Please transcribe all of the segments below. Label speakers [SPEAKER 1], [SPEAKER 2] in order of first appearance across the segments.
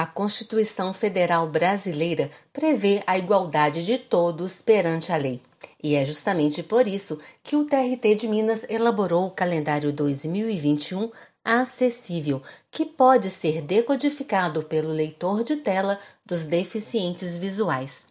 [SPEAKER 1] A Constituição Federal Brasileira prevê a igualdade de todos perante a lei. E é justamente por isso que o TRT de Minas elaborou o calendário 2021 acessível, que pode ser decodificado pelo leitor de tela dos deficientes visuais.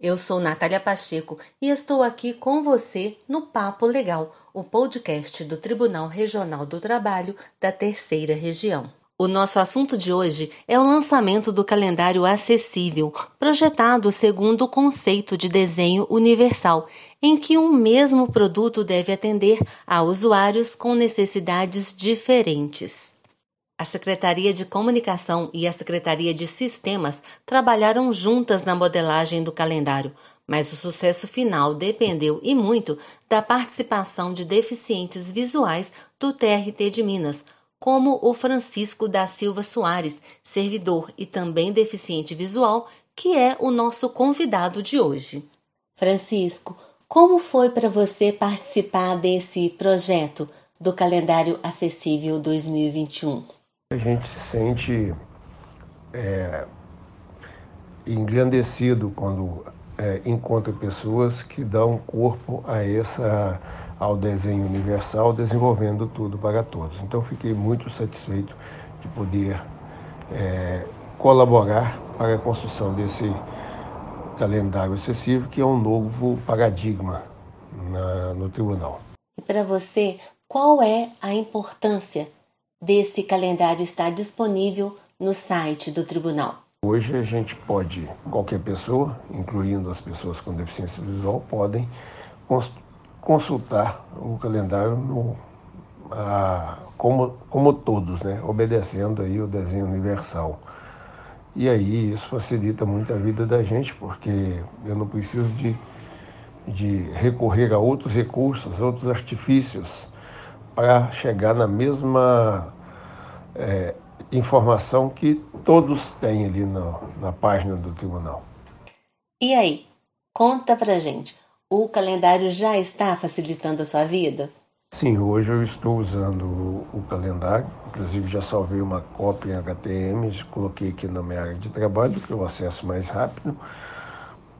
[SPEAKER 1] Eu sou Natália Pacheco e estou aqui com você no Papo Legal, o podcast do Tribunal Regional do Trabalho da Terceira Região. O nosso assunto de hoje é o lançamento do calendário acessível, projetado segundo o conceito de desenho universal, em que um mesmo produto deve atender a usuários com necessidades diferentes. A Secretaria de Comunicação e a Secretaria de Sistemas trabalharam juntas na modelagem do calendário, mas o sucesso final dependeu e muito da participação de deficientes visuais do TRT de Minas como o Francisco da Silva Soares, servidor e também deficiente visual, que é o nosso convidado de hoje. Francisco, como foi para você participar desse projeto do calendário acessível 2021?
[SPEAKER 2] A gente se sente é, engrandecido quando é, encontra pessoas que dão corpo a essa ao desenho universal, desenvolvendo tudo para todos. Então, fiquei muito satisfeito de poder é, colaborar para a construção desse calendário excessivo, que é um novo paradigma na, no tribunal.
[SPEAKER 1] E para você, qual é a importância desse calendário estar disponível no site do tribunal?
[SPEAKER 2] Hoje a gente pode, qualquer pessoa, incluindo as pessoas com deficiência visual, podem consultar o calendário no, a, como, como todos, né? obedecendo aí o desenho universal. E aí isso facilita muito a vida da gente, porque eu não preciso de, de recorrer a outros recursos, outros artifícios para chegar na mesma é, informação que todos têm ali no, na página do tribunal.
[SPEAKER 1] E aí, conta pra gente, o calendário já está facilitando a sua vida?
[SPEAKER 2] Sim, hoje eu estou usando o, calendário, inclusive já salvei uma cópia em HTML, coloquei aqui na minha área de trabalho, que eu acesso mais rápido,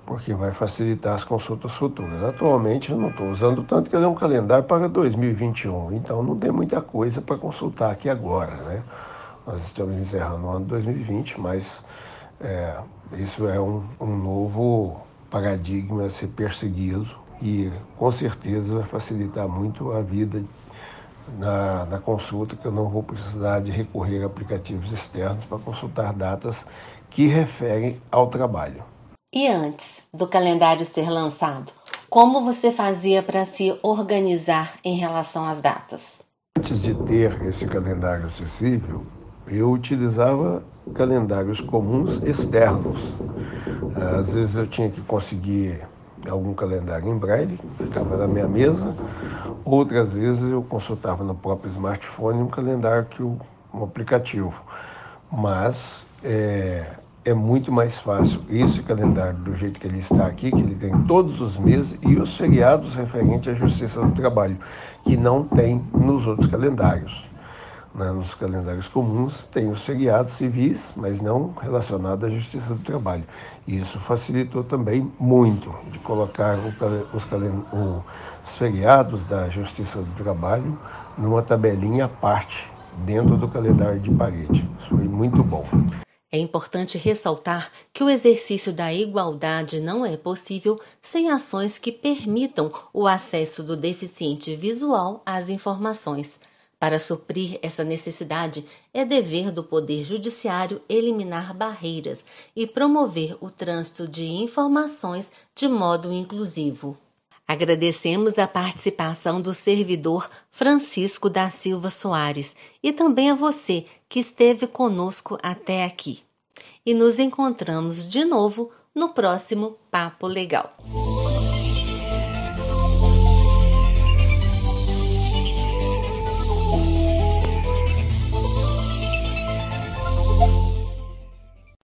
[SPEAKER 2] porque vai facilitar as consultas futuras. Atualmente eu não estou usando tanto que ele é um calendário para 2021, então não tem muita coisa para consultar aqui agora, né? Nós estamos encerrando o ano 2020, mas é, isso é um, um novo paradigma a ser perseguido e com certeza vai facilitar muito a vida na, na, consulta, que eu não vou precisar de recorrer a aplicativos externos para consultar datas que referem ao trabalho.
[SPEAKER 1] E antes do calendário ser lançado, como você fazia para se organizar em relação às datas?
[SPEAKER 2] Antes de ter esse calendário acessível, eu utilizava calendários comuns externos. Às vezes eu tinha que conseguir algum calendário em braille, ficava na minha mesa. Outras vezes eu consultava no próprio smartphone um calendário que o, um aplicativo. Mas é, é muito mais fácil esse calendário do jeito que ele está aqui, que ele tem todos os meses e os feriados referentes à Justiça do Trabalho, que não tem nos outros calendários. Né, nos calendários comuns tem os feriados civis, mas não relacionados à Justiça do Trabalho. E isso facilitou também muito de colocar os, os feriados da Justiça do Trabalho numa tabelinha à parte dentro do calendário de parede. Isso foi muito bom.
[SPEAKER 1] É importante ressaltar que o exercício da igualdade não é possível sem ações que permitam o acesso do deficiente visual às informações. Para suprir essa necessidade, é dever do Poder Judiciário eliminar barreiras e promover o trânsito de informações de modo inclusivo. Agradecemos a participação do servidor Francisco da Silva Soares e também a você que esteve conosco até aqui. E nos encontramos de novo no próximo Papo Legal.